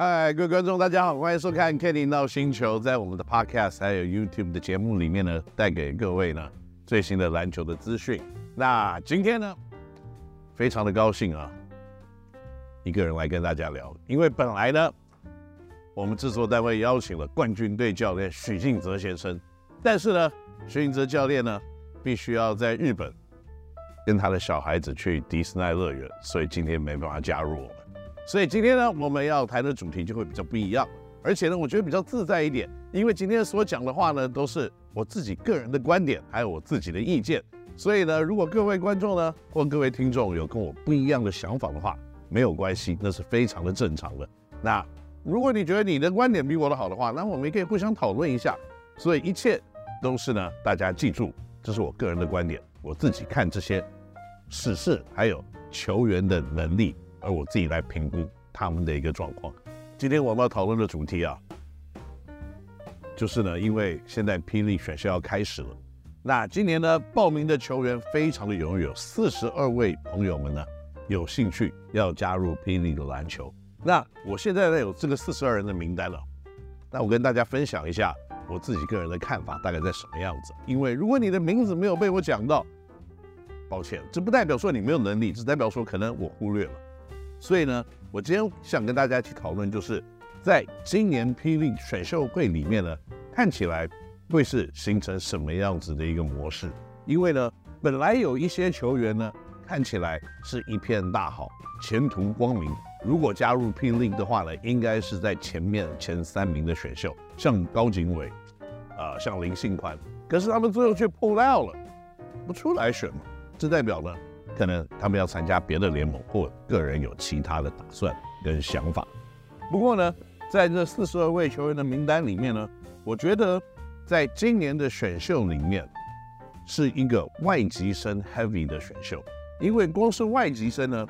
嗨，各位观众，大家好，欢迎收看《Kenny 闹星球》。在我们的 Podcast 还有 YouTube 的节目里面呢，带给各位呢最新的篮球的资讯。那今天呢，非常的高兴啊，一个人来跟大家聊，因为本来呢，我们制作单位邀请了冠军队教练许晋哲先生，但是呢，许晋哲教练呢，必须要在日本跟他的小孩子去迪士尼乐园，所以今天没办法加入我们。所以今天呢，我们要谈的主题就会比较不一样，而且呢，我觉得比较自在一点，因为今天所讲的话呢，都是我自己个人的观点，还有我自己的意见。所以呢，如果各位观众呢，或各位听众有跟我不一样的想法的话，没有关系，那是非常的正常的。那如果你觉得你的观点比我的好的话，那我们也可以互相讨论一下。所以一切都是呢，大家记住，这是我个人的观点，我自己看这些史事还有球员的能力。而我自己来评估他们的一个状况。今天我们要讨论的主题啊，就是呢，因为现在霹雳选秀要开始了，那今年呢报名的球员非常的踊跃，有四十二位朋友们呢有兴趣要加入霹雳的篮球。那我现在呢有这个四十二人的名单了，那我跟大家分享一下我自己个人的看法，大概在什么样子。因为如果你的名字没有被我讲到，抱歉，这不代表说你没有能力，只代表说可能我忽略了。所以呢，我今天想跟大家去讨论，就是在今年霹雳选秀会里面呢，看起来会是形成什么样子的一个模式？因为呢，本来有一些球员呢，看起来是一片大好，前途光明。如果加入霹雳的话呢，应该是在前面前三名的选秀，像高景伟，啊、像林信宽。可是他们最后却 pull out 了，不出来选嘛，这代表呢？可能他们要参加别的联盟，或个人有其他的打算跟想法。不过呢，在这四十二位球员的名单里面呢，我觉得在今年的选秀里面是一个外籍生 heavy 的选秀，因为光是外籍生呢，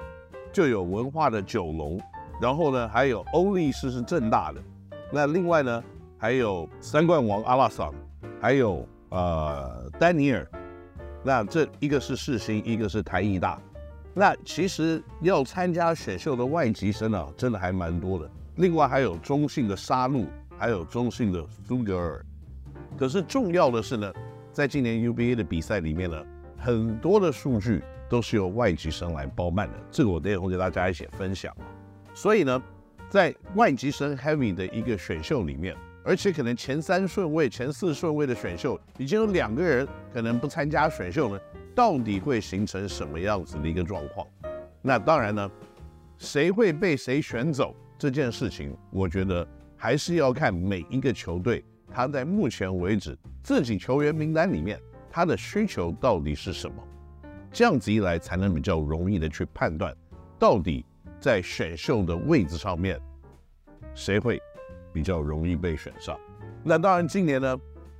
就有文化的九龙，然后呢还有欧力士是正大的，那另外呢还有三冠王阿拉桑，还有呃丹尼尔。那这一个是世新，一个是台艺大。那其实要参加选秀的外籍生啊，真的还蛮多的。另外还有中信的沙鹿，还有中信的苏格尔。可是重要的是呢，在今年 UBA 的比赛里面呢，很多的数据都是由外籍生来包办的。这个我等会给大家一起分享。所以呢，在外籍生 heavy 的一个选秀里面。而且可能前三顺位、前四顺位的选秀已经有两个人可能不参加选秀了，到底会形成什么样子的一个状况？那当然呢，谁会被谁选走这件事情，我觉得还是要看每一个球队他在目前为止自己球员名单里面他的需求到底是什么，这样子一来才能比较容易的去判断，到底在选秀的位置上面谁会。比较容易被选上。那当然，今年呢，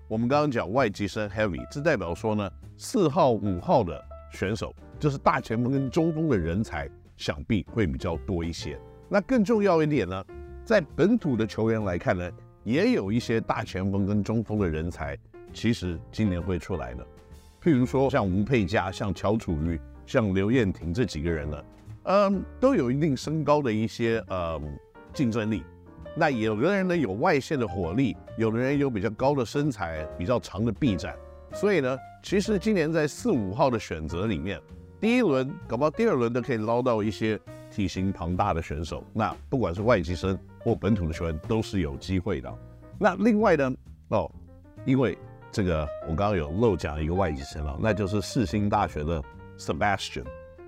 我们刚刚讲外籍生 heavy，这代表说呢，四号、五号的选手就是大前锋跟中锋的人才，想必会比较多一些。那更重要一点呢，在本土的球员来看呢，也有一些大前锋跟中锋的人才，其实今年会出来的。譬如说像吴佩嘉、像乔楚瑜、像刘彦廷这几个人呢，嗯，都有一定身高的一些呃竞争力。那有的人呢有外线的火力，有的人有比较高的身材，比较长的臂展，所以呢，其实今年在四五号的选择里面，第一轮搞不好第二轮都可以捞到一些体型庞大的选手。那不管是外籍生或本土的球员都是有机会的。那另外呢，哦，因为这个我刚刚有漏讲一个外籍生了，那就是世新大学的 Sebastian，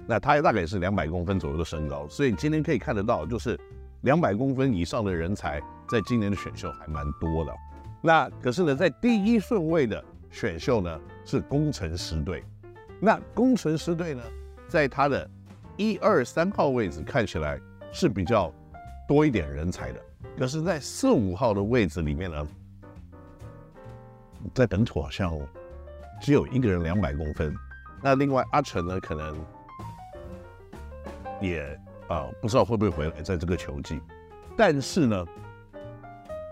那他大概也是两百公分左右的身高，所以今天可以看得到就是。两百公分以上的人才，在今年的选秀还蛮多的。那可是呢，在第一顺位的选秀呢，是工程师队。那工程师队呢，在他的一二三号位置看起来是比较多一点人才的。可是，在四五号的位置里面呢，在本土好像只有一个人两百公分。那另外阿成呢，可能也。啊，不知道会不会回来，在这个球季。但是呢，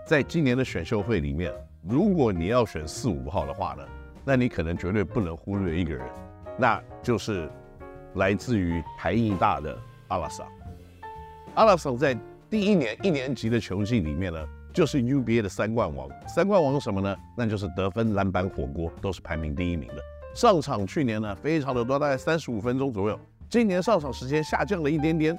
在今年的选秀会里面，如果你要选四五号的话呢，那你可能绝对不能忽略一个人，那就是来自于台艺大的阿拉桑。阿拉桑在第一年一年级的球季里面呢，就是 UBA 的三冠王。三冠王什么呢？那就是得分、篮板、火锅都是排名第一名的。上场去年呢，非常的多，大概三十五分钟左右。今年上场时间下降了一点点，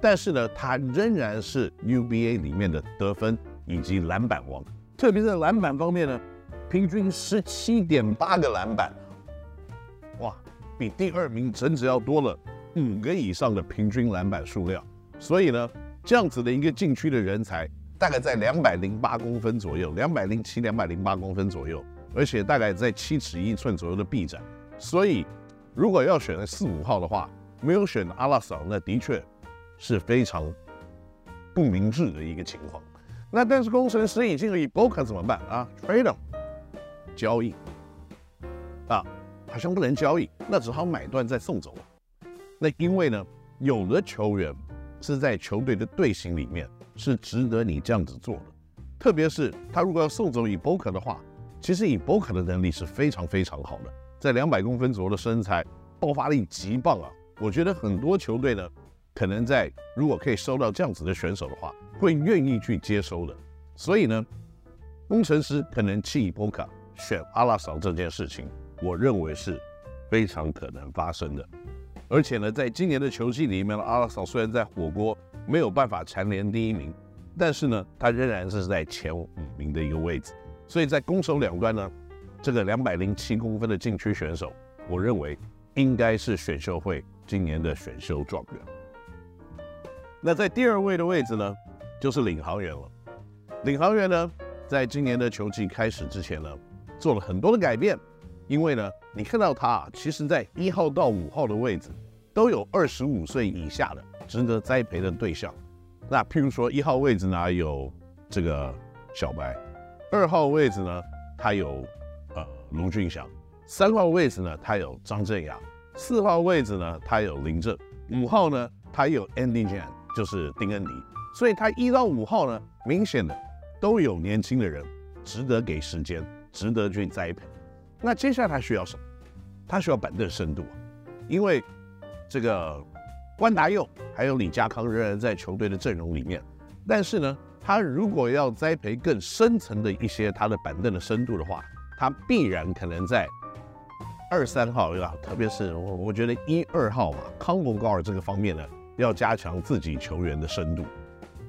但是呢，他仍然是 UBA 里面的得分以及篮板王。特别在篮板方面呢，平均十七点八个篮板，哇，比第二名整整要多了五个以上的平均篮板数量。所以呢，这样子的一个禁区的人才，大概在两百零八公分左右，两百零七、两百零八公分左右，而且大概在七尺一寸左右的臂展，所以。如果要选四五号的话，没有选阿拉桑，那的确是非常不明智的一个情况。那但是工程师已经有 Ibaka 怎么办啊？Trade 交易啊，好像不能交易，那只好买断再送走。那因为呢，有的球员是在球队的队形里面是值得你这样子做的，特别是他如果要送走 Ibaka 的话，其实 Ibaka 的能力是非常非常好的。在两百公分左右的身材，爆发力极棒啊！我觉得很多球队呢，可能在如果可以收到这样子的选手的话，会愿意去接收的。所以呢，工程师可能弃 Ibaka 选阿拉桑这件事情，我认为是非常可能发生的。而且呢，在今年的球季里面呢，阿拉桑虽然在火锅没有办法蝉联第一名，但是呢，他仍然是在前五名的一个位置。所以在攻守两端呢。这个两百零七公分的禁区选手，我认为应该是选秀会今年的选秀状元。那在第二位的位置呢，就是领航员了。领航员呢，在今年的球季开始之前呢，做了很多的改变。因为呢，你看到他啊，其实在一号到五号的位置都有二十五岁以下的值得栽培的对象。那譬如说一号位置呢，有这个小白；二号位置呢，他有。卢峻翔，三号位置呢，他有张镇衙；四号位置呢，他有林政；五号呢，他有 Andy Jan，就是丁恩迪。所以，他一到五号呢，明显的都有年轻的人，值得给时间，值得去栽培。那接下来他需要什么？他需要板凳深度，因为这个关达佑还有李家康仍然在球队的阵容里面。但是呢，他如果要栽培更深层的一些他的板凳的深度的话，他必然可能在二三号啊，特别是我我觉得一二号嘛，康柏高尔这个方面呢，要加强自己球员的深度，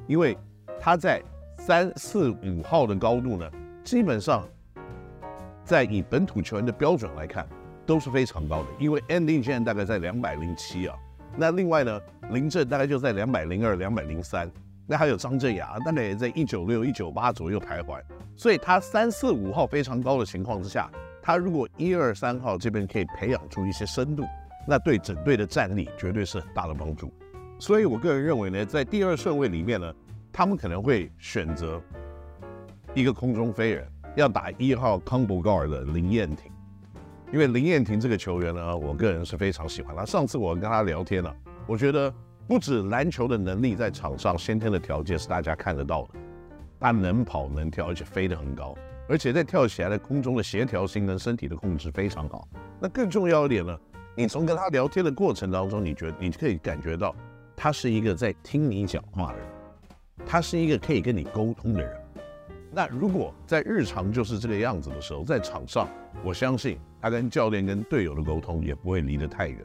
因为他在三四五号的高度呢，基本上在以本土球员的标准来看都是非常高的，因为 Andy 现在大概在两百零七啊，那另外呢，林政大概就在两百零二、两百零三。那还有张镇雅，大概也在一九六、一九八左右徘徊，所以他三四五号非常高的情况之下，他如果一二三号这边可以培养出一些深度，那对整队的战力绝对是很大的帮助。所以我个人认为呢，在第二顺位里面呢，他们可能会选择一个空中飞人，要打一号康博高尔的林彦廷，因为林彦廷这个球员呢，我个人是非常喜欢他。上次我跟他聊天了，我觉得。不止篮球的能力，在场上先天的条件是大家看得到的，他能跑能跳，而且飞得很高，而且在跳起来的空中的协调性跟身体的控制非常好。那更重要一点呢，你从跟他聊天的过程当中，你觉得你可以感觉到他是一个在听你讲话的人，他是一个可以跟你沟通的人。那如果在日常就是这个样子的时候，在场上，我相信他跟教练跟队友的沟通也不会离得太远。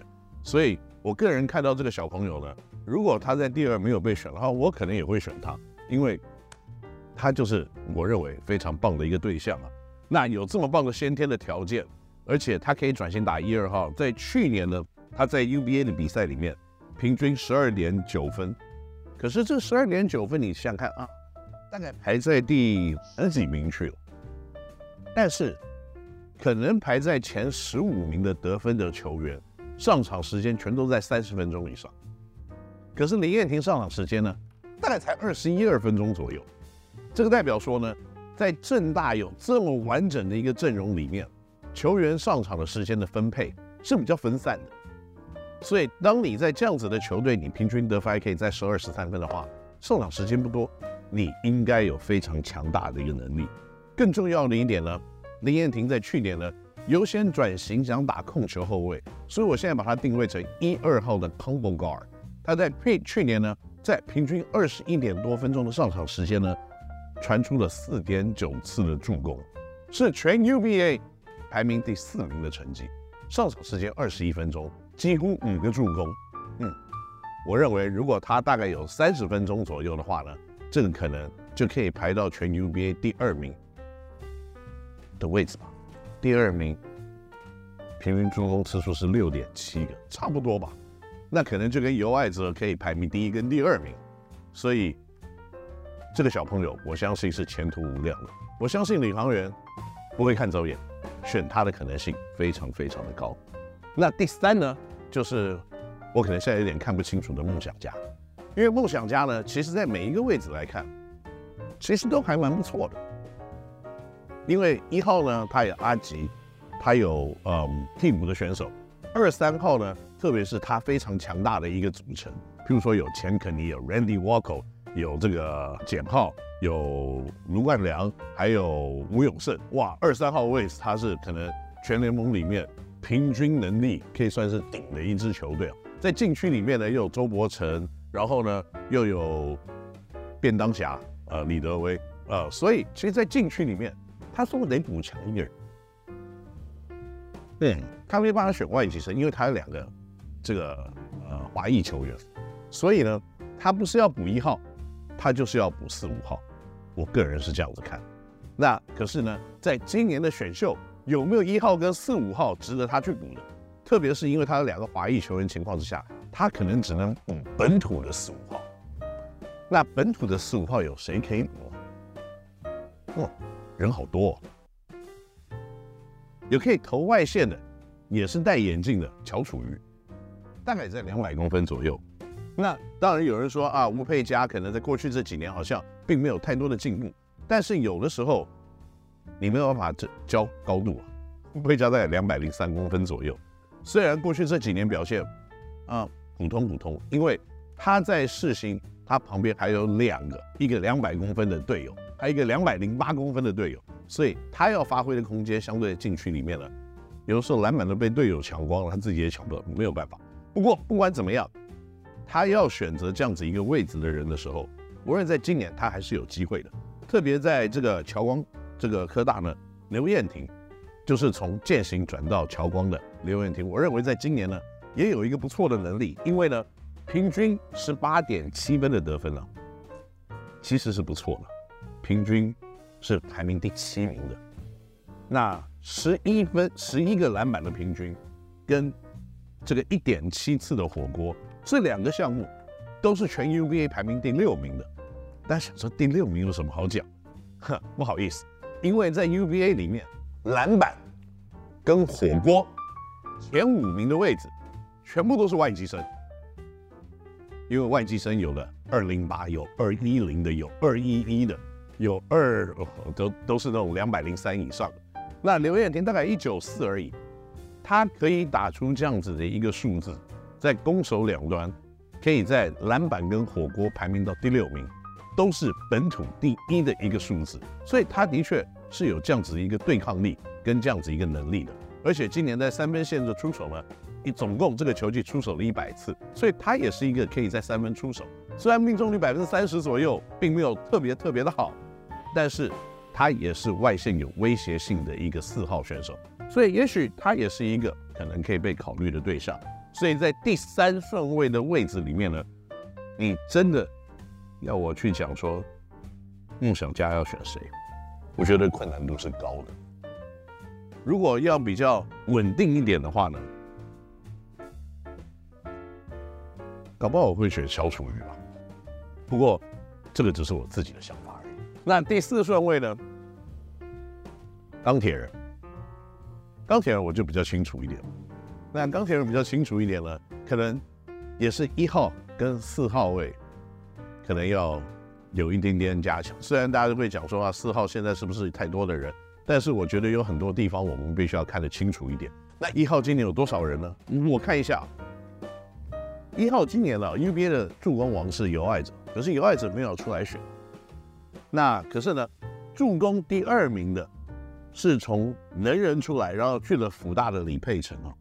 所以我个人看到这个小朋友呢。如果他在第二没有被选的话，我可能也会选他，因为他就是我认为非常棒的一个对象啊。那有这么棒的先天的条件，而且他可以转型打一二号。在去年呢，他在 UBA 的比赛里面平均十二点九分，可是这十二点九分你想想看啊，大概排在第十几名去了。但是可能排在前十五名的得分的球员，上场时间全都在三十分钟以上。可是林彦廷上场时间呢，大概才二十一二分钟左右。这个代表说呢，在政大有这么完整的一个阵容里面，球员上场的时间的分配是比较分散的。所以，当你在这样子的球队，你平均得分还可以在十二十三分的话，上场时间不多，你应该有非常强大的一个能力。更重要的一点呢，林彦廷在去年呢，优先转型想打控球后卫，所以我现在把他定位成一二号的 combo guard。他在去去年呢，在平均二十一点多分钟的上场时间呢，传出了四点九次的助攻，是全 UBA 排名第四名的成绩。上场时间二十一分钟，几乎五个助攻。嗯，我认为如果他大概有三十分钟左右的话呢，这个可能就可以排到全 UBA 第二名的位置吧。第二名，平均助攻次数是六点七个，差不多吧。那可能就跟尤爱泽可以排名第一跟第二名，所以这个小朋友我相信是前途无量的。我相信领航员不会看走眼，选他的可能性非常非常的高。那第三呢，就是我可能现在有点看不清楚的梦想家，因为梦想家呢，其实在每一个位置来看，其实都还蛮不错的。因为一号呢，他有阿吉，他有嗯替补的选手，二三号呢。特别是他非常强大的一个组成，譬如说有钱肯尼，有 Randy Walker，有这个简浩，有卢冠良，还有吴永胜。哇，二三号位置他是可能全联盟里面平均能力可以算是顶的一支球队。在禁区里面呢，又有周伯成，然后呢又有便当侠呃李德威呃，所以其实，在禁区里面，他说得补强一点。对，他没办法选外籍生，因为他有两个。这个呃华裔球员，所以呢，他不是要补一号，他就是要补四五号。我个人是这样子看。那可是呢，在今年的选秀有没有一号跟四五号值得他去补的？特别是因为他有两个华裔球员情况之下，他可能只能补本土的四五号。那本土的四五号有谁可以补？哦，人好多哦。有可以投外线的，也是戴眼镜的乔楚瑜。大概在两百公分左右。那当然有人说啊，吴佩嘉可能在过去这几年好像并没有太多的进步，但是有的时候你没有办法这教高度啊。吴佩嘉在两百零三公分左右，虽然过去这几年表现啊普通普通，因为他在世新，他旁边还有两个，一个两百公分的队友，还有一个两百零八公分的队友，所以他要发挥的空间相对禁区里面呢，有的时候篮板都被队友抢光了，他自己也抢不到，没有办法。不过不管怎么样，他要选择这样子一个位置的人的时候，我认为在今年他还是有机会的。特别在这个侨光这个科大呢，刘彦廷就是从健行转到侨光的刘彦廷，我认为在今年呢也有一个不错的能力，因为呢平均十八点七分的得分了，其实是不错的，平均是排名第七名的。那十一分十一个篮板的平均跟。这个一点七次的火锅，这两个项目都是全 UBA 排名第六名的。大家想说第六名有什么好讲？哼，不好意思，因为在 UBA 里面，篮板跟火锅前五名的位置全部都是外籍生。因为外籍生有了二零八，有二一零的，有二一一的，有二都都是那种两百零三以上。那刘彦廷大概一九四而已。他可以打出这样子的一个数字，在攻守两端，可以在篮板跟火锅排名到第六名，都是本土第一的一个数字，所以他的确是有这样子一个对抗力跟这样子一个能力的。而且今年在三分线的出手呢，你总共这个球季出手了一百次，所以他也是一个可以在三分出手，虽然命中率百分之三十左右，并没有特别特别的好，但是他也是外线有威胁性的一个四号选手。所以，也许他也是一个可能可以被考虑的对象。所以在第三顺位的位置里面呢，你真的要我去讲说梦想家要选谁？我觉得困难度是高的。如果要比较稳定一点的话呢，搞不好我会选小楚瑜吧。不过这个只是我自己的想法。那第四顺位呢？钢铁人。钢铁人我就比较清楚一点，那钢铁人比较清楚一点呢，可能也是一号跟四号位，可能要有一点点加强。虽然大家都会讲说啊，四号现在是不是太多的人，但是我觉得有很多地方我们必须要看得清楚一点。那一号今年有多少人呢？我看一下，一号今年啊 UBA 的助攻王是尤爱者，可是尤爱者没有出来选。那可是呢，助攻第二名的。是从能人出来，然后去了辅大的李佩成啊，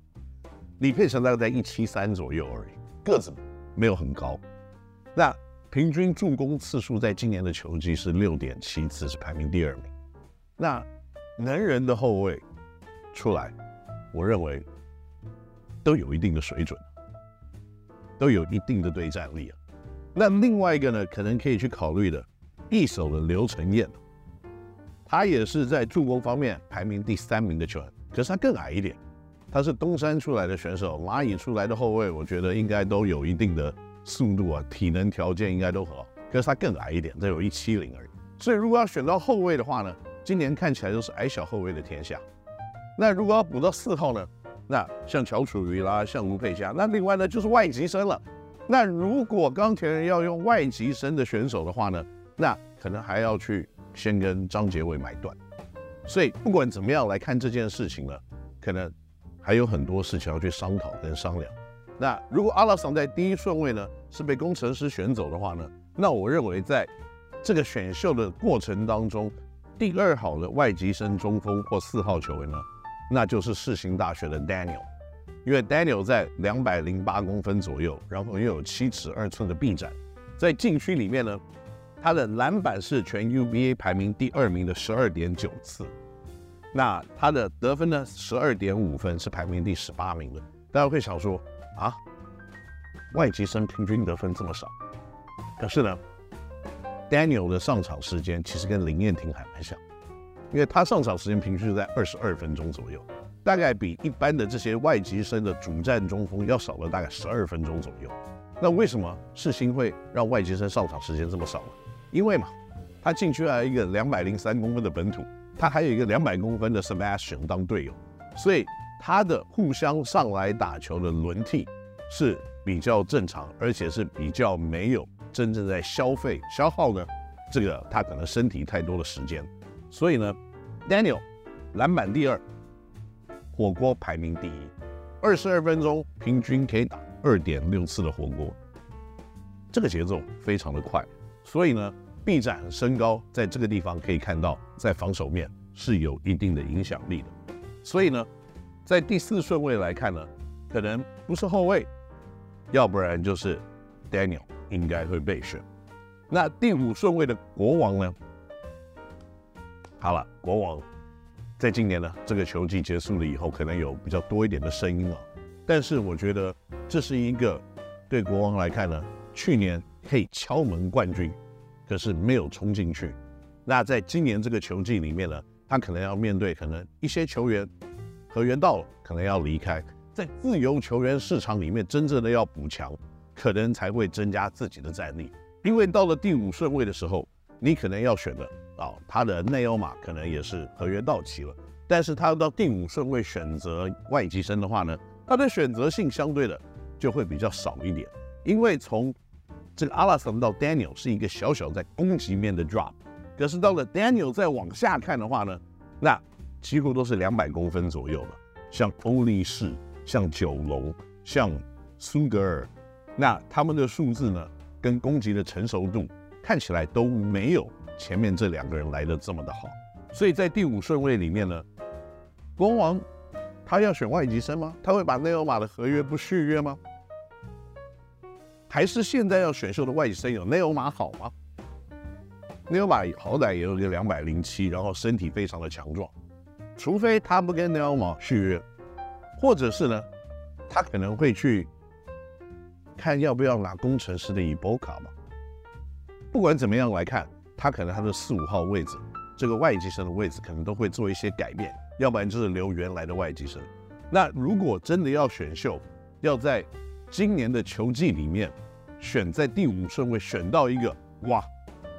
李佩成大概在一七三左右而已，个子没有很高。那平均助攻次数在今年的球季是六点七次，是排名第二名。那能人的后卫出来，我认为都有一定的水准，都有一定的对战力啊。那另外一个呢，可能可以去考虑的，一手的刘承燕，他也是在助攻方面排名第三名的球员，可是他更矮一点。他是东山出来的选手，蚂蚁出来的后卫，我觉得应该都有一定的速度啊，体能条件应该都很好。可是他更矮一点，只有一七零而已。所以如果要选到后卫的话呢，今年看起来都是矮小后卫的天下。那如果要补到四号呢，那像乔楚瑜啦，像吴佩嘉，那另外呢就是外籍生了。那如果钢铁人要用外籍生的选手的话呢，那可能还要去先跟张杰伟买断。所以不管怎么样来看这件事情呢，可能。还有很多事情要去商讨跟商量。那如果阿拉桑在第一顺位呢，是被工程师选走的话呢，那我认为在这个选秀的过程当中，第二好的外籍生中锋或四号球员呢，那就是世新大学的 Daniel，因为 Daniel 在两百零八公分左右，然后又有七尺二寸的臂展，在禁区里面呢，他的篮板是全 UBA 排名第二名的十二点九次。那他的得分呢？十二点五分是排名第十八名的。大家会想说啊，外籍生平均得分这么少？可是呢，Daniel 的上场时间其实跟林彦廷还蛮像，因为他上场时间平均是在二十二分钟左右，大概比一般的这些外籍生的主战中锋要少了大概十二分钟左右。那为什么世新会让外籍生上场时间这么少呢？因为嘛，他进去了一个两百零三公分的本土。他还有一个两百公分的 Sebastian 当队友，所以他的互相上来打球的轮替是比较正常，而且是比较没有真正在消费消耗呢。这个他可能身体太多的时间，所以呢，Daniel 篮板第二，火锅排名第一，二十二分钟平均可以打二点六次的火锅，这个节奏非常的快，所以呢。臂展和身高在这个地方可以看到，在防守面是有一定的影响力的。所以呢，在第四顺位来看呢，可能不是后卫，要不然就是 Daniel 应该会被选。那第五顺位的国王呢？好了，国王在今年呢这个球季结束了以后，可能有比较多一点的声音了。但是我觉得这是一个对国王来看呢，去年可以敲门冠军。可是没有冲进去，那在今年这个球季里面呢，他可能要面对可能一些球员合约到了，可能要离开，在自由球员市场里面真正的要补强，可能才会增加自己的战力。因为到了第五顺位的时候，你可能要选的啊、他的内欧马可能也是合约到期了，但是他到第五顺位选择外籍生的话呢，他的选择性相对的就会比较少一点，因为从这个阿拉桑到 Daniel 是一个小小在攻击面的 drop，可是到了 Daniel 再往下看的话呢，那几乎都是两百公分左右了。像欧力士、像九龙、像苏格尔，那他们的数字呢，跟攻击的成熟度看起来都没有前面这两个人来的这么的好。所以在第五顺位里面呢，国王他要选外籍生吗？他会把内欧马的合约不续约吗？还是现在要选秀的外籍生有内欧马好吗？内欧马好歹也有个两百零七，然后身体非常的强壮，除非他不跟内欧马续约，或者是呢，他可能会去看要不要拿工程师的伊波卡嘛。不管怎么样来看，他可能他的四五号位置，这个外籍生的位置可能都会做一些改变，要不然就是留原来的外籍生。那如果真的要选秀，要在今年的球季里面。选在第五顺位选到一个哇，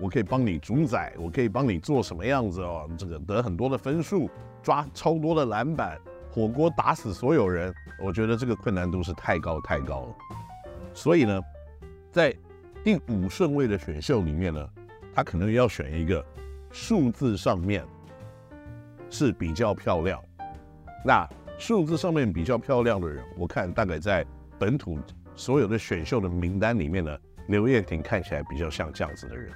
我可以帮你主宰，我可以帮你做什么样子哦？这个得很多的分数，抓超多的篮板，火锅打死所有人，我觉得这个困难度是太高太高了。所以呢，在第五顺位的选秀里面呢，他可能要选一个数字上面是比较漂亮，那数字上面比较漂亮的人，我看大概在本土。所有的选秀的名单里面呢，刘彦廷看起来比较像这样子的人，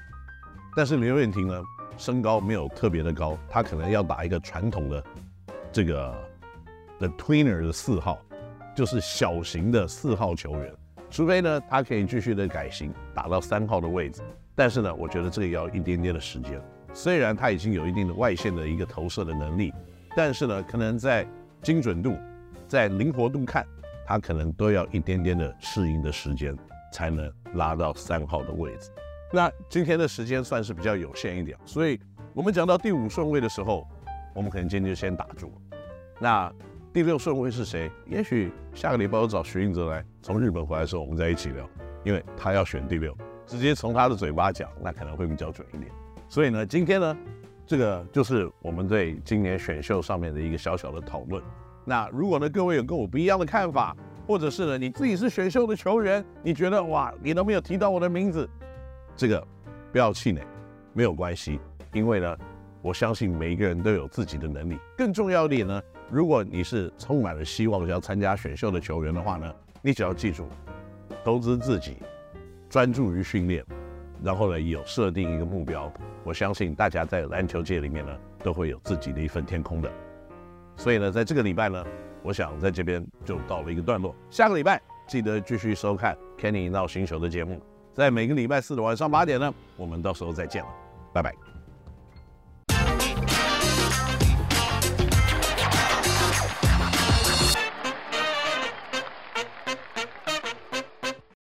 但是刘彦廷呢，身高没有特别的高，他可能要打一个传统的这个 The Tweener 的四号，就是小型的四号球员。除非呢他可以继续的改型，打到三号的位置。但是呢，我觉得这个要一点点的时间。虽然他已经有一定的外线的一个投射的能力，但是呢，可能在精准度、在灵活度看，他可能都要一点点的适应的时间，才能拉到三号的位置。那今天的时间算是比较有限一点，所以我们讲到第五顺位的时候，我们可能今天就先打住。那第六顺位是谁？也许下个礼拜我找徐映泽来，从日本回来的时候我们再一起聊，因为他要选第六，直接从他的嘴巴讲，那可能会比较准一点。所以呢，今天呢，这个就是我们对今年选秀上面的一个小小的讨论。那如果呢，各位有跟我不一样的看法，或者是呢你自己是选秀的球员，你觉得哇，你都没有提到我的名字，这个不要气馁，没有关系，因为呢，我相信每一个人都有自己的能力。更重要一点呢，如果你是充满了希望要参加选秀的球员的话呢，你只要记住，投资自己，专注于训练，然后呢有设定一个目标，我相信大家在篮球界里面呢都会有自己的一份天空的。所以呢，在这个礼拜呢，我想在这边就到了一个段落。下个礼拜记得继续收看 Kenny 闹星球的节目。在每个礼拜四的晚上八点呢，我们到时候再见了，拜拜。